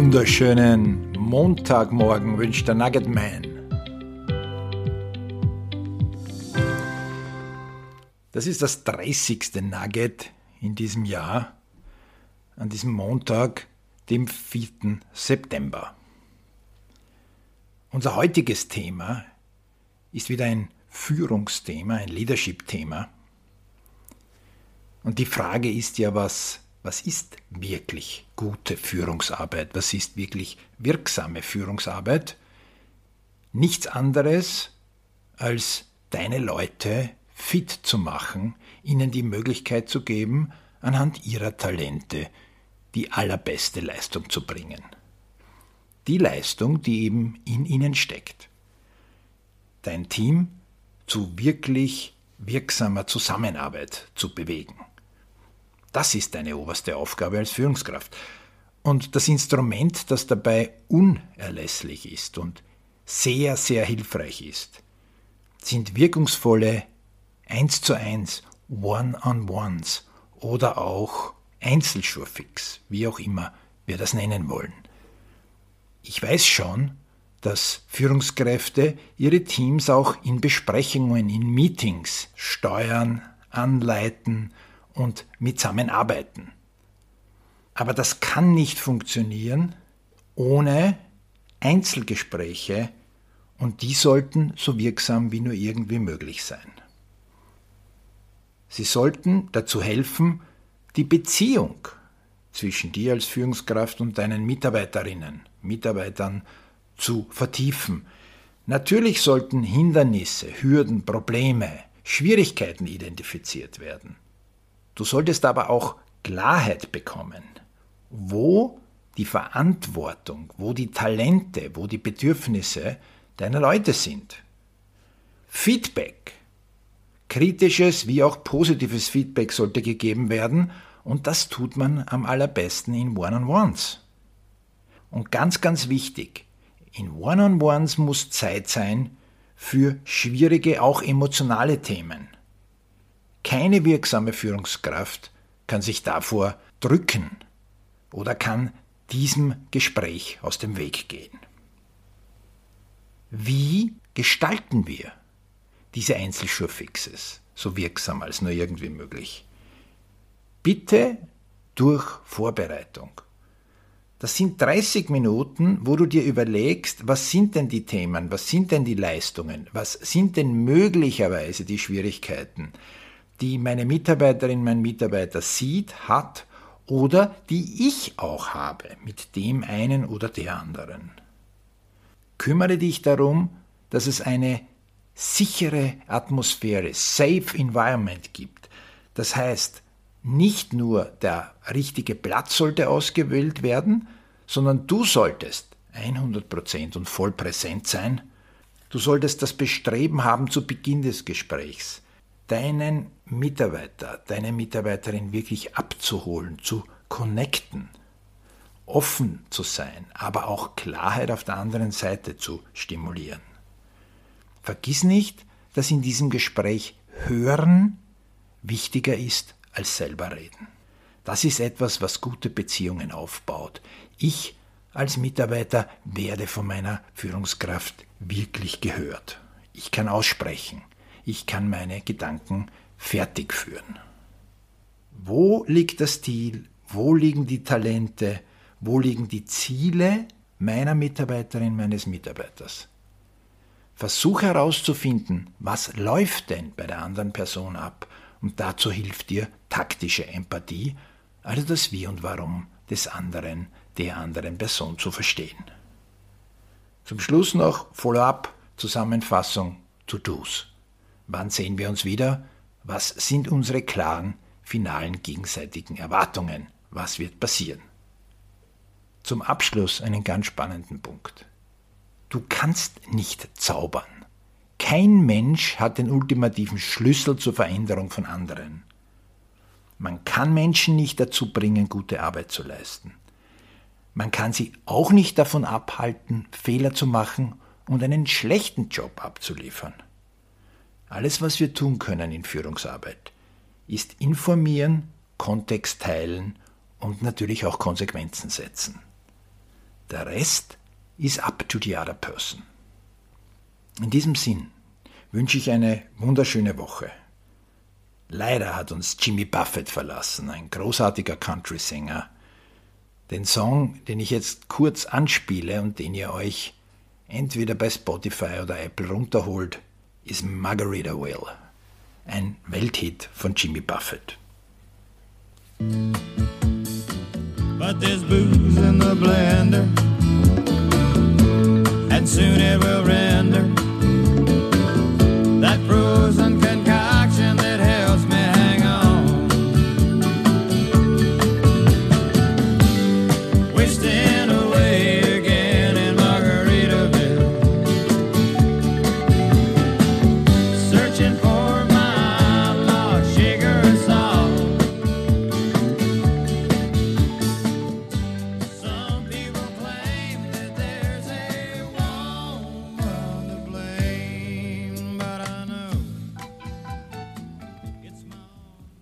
wunderschönen Montagmorgen wünscht der Nugget Man. Das ist das 30. Nugget in diesem Jahr, an diesem Montag, dem 4. September. Unser heutiges Thema ist wieder ein Führungsthema, ein Leadership-Thema. Und die Frage ist ja, was was ist wirklich gute Führungsarbeit? Was ist wirklich wirksame Führungsarbeit? Nichts anderes als deine Leute fit zu machen, ihnen die Möglichkeit zu geben, anhand ihrer Talente die allerbeste Leistung zu bringen. Die Leistung, die eben in ihnen steckt. Dein Team zu wirklich wirksamer Zusammenarbeit zu bewegen. Das ist deine oberste Aufgabe als Führungskraft. Und das Instrument, das dabei unerlässlich ist und sehr, sehr hilfreich ist, sind wirkungsvolle 1 zu 1 One-on-Ones oder auch Einzelschurfix, wie auch immer wir das nennen wollen. Ich weiß schon, dass Führungskräfte ihre Teams auch in Besprechungen, in Meetings steuern, anleiten und mitsammen arbeiten. Aber das kann nicht funktionieren ohne Einzelgespräche und die sollten so wirksam wie nur irgendwie möglich sein. Sie sollten dazu helfen, die Beziehung zwischen dir als Führungskraft und deinen Mitarbeiterinnen, Mitarbeitern zu vertiefen. Natürlich sollten Hindernisse, Hürden, Probleme, Schwierigkeiten identifiziert werden. Du solltest aber auch Klarheit bekommen, wo die Verantwortung, wo die Talente, wo die Bedürfnisse deiner Leute sind. Feedback, kritisches wie auch positives Feedback sollte gegeben werden und das tut man am allerbesten in One-on-Ones. Und ganz, ganz wichtig, in One-on-Ones muss Zeit sein für schwierige, auch emotionale Themen. Keine wirksame Führungskraft kann sich davor drücken oder kann diesem Gespräch aus dem Weg gehen. Wie gestalten wir diese Einzelschurfixes so wirksam als nur irgendwie möglich? Bitte durch Vorbereitung. Das sind 30 Minuten, wo du dir überlegst, was sind denn die Themen, was sind denn die Leistungen, was sind denn möglicherweise die Schwierigkeiten, die meine Mitarbeiterin, mein Mitarbeiter sieht, hat oder die ich auch habe mit dem einen oder der anderen. Kümmere dich darum, dass es eine sichere Atmosphäre, safe environment gibt. Das heißt, nicht nur der richtige Platz sollte ausgewählt werden, sondern du solltest 100% und voll präsent sein. Du solltest das Bestreben haben zu Beginn des Gesprächs, deinen Mitarbeiter, deine Mitarbeiterin wirklich abzuholen, zu connecten, offen zu sein, aber auch Klarheit auf der anderen Seite zu stimulieren. Vergiss nicht, dass in diesem Gespräch Hören wichtiger ist als selber reden. Das ist etwas, was gute Beziehungen aufbaut. Ich als Mitarbeiter werde von meiner Führungskraft wirklich gehört. Ich kann aussprechen ich kann meine Gedanken fertig führen. Wo liegt das Ziel? Wo liegen die Talente? Wo liegen die Ziele meiner Mitarbeiterin, meines Mitarbeiters? Versuch herauszufinden, was läuft denn bei der anderen Person ab und dazu hilft dir taktische Empathie, also das Wie und Warum des anderen, der anderen Person zu verstehen. Zum Schluss noch Follow-up, Zusammenfassung, To-Dos. Wann sehen wir uns wieder? Was sind unsere klaren, finalen gegenseitigen Erwartungen? Was wird passieren? Zum Abschluss einen ganz spannenden Punkt. Du kannst nicht zaubern. Kein Mensch hat den ultimativen Schlüssel zur Veränderung von anderen. Man kann Menschen nicht dazu bringen, gute Arbeit zu leisten. Man kann sie auch nicht davon abhalten, Fehler zu machen und einen schlechten Job abzuliefern. Alles, was wir tun können in Führungsarbeit, ist informieren, Kontext teilen und natürlich auch Konsequenzen setzen. Der Rest is up to the other person. In diesem Sinn wünsche ich eine wunderschöne Woche. Leider hat uns Jimmy Buffett verlassen, ein großartiger Country-Sänger. Den Song, den ich jetzt kurz anspiele und den ihr euch entweder bei Spotify oder Apple runterholt, ist Margarita Will, ein Welthit von Jimmy Buffett. But there's booze in the blender, and soon it will render.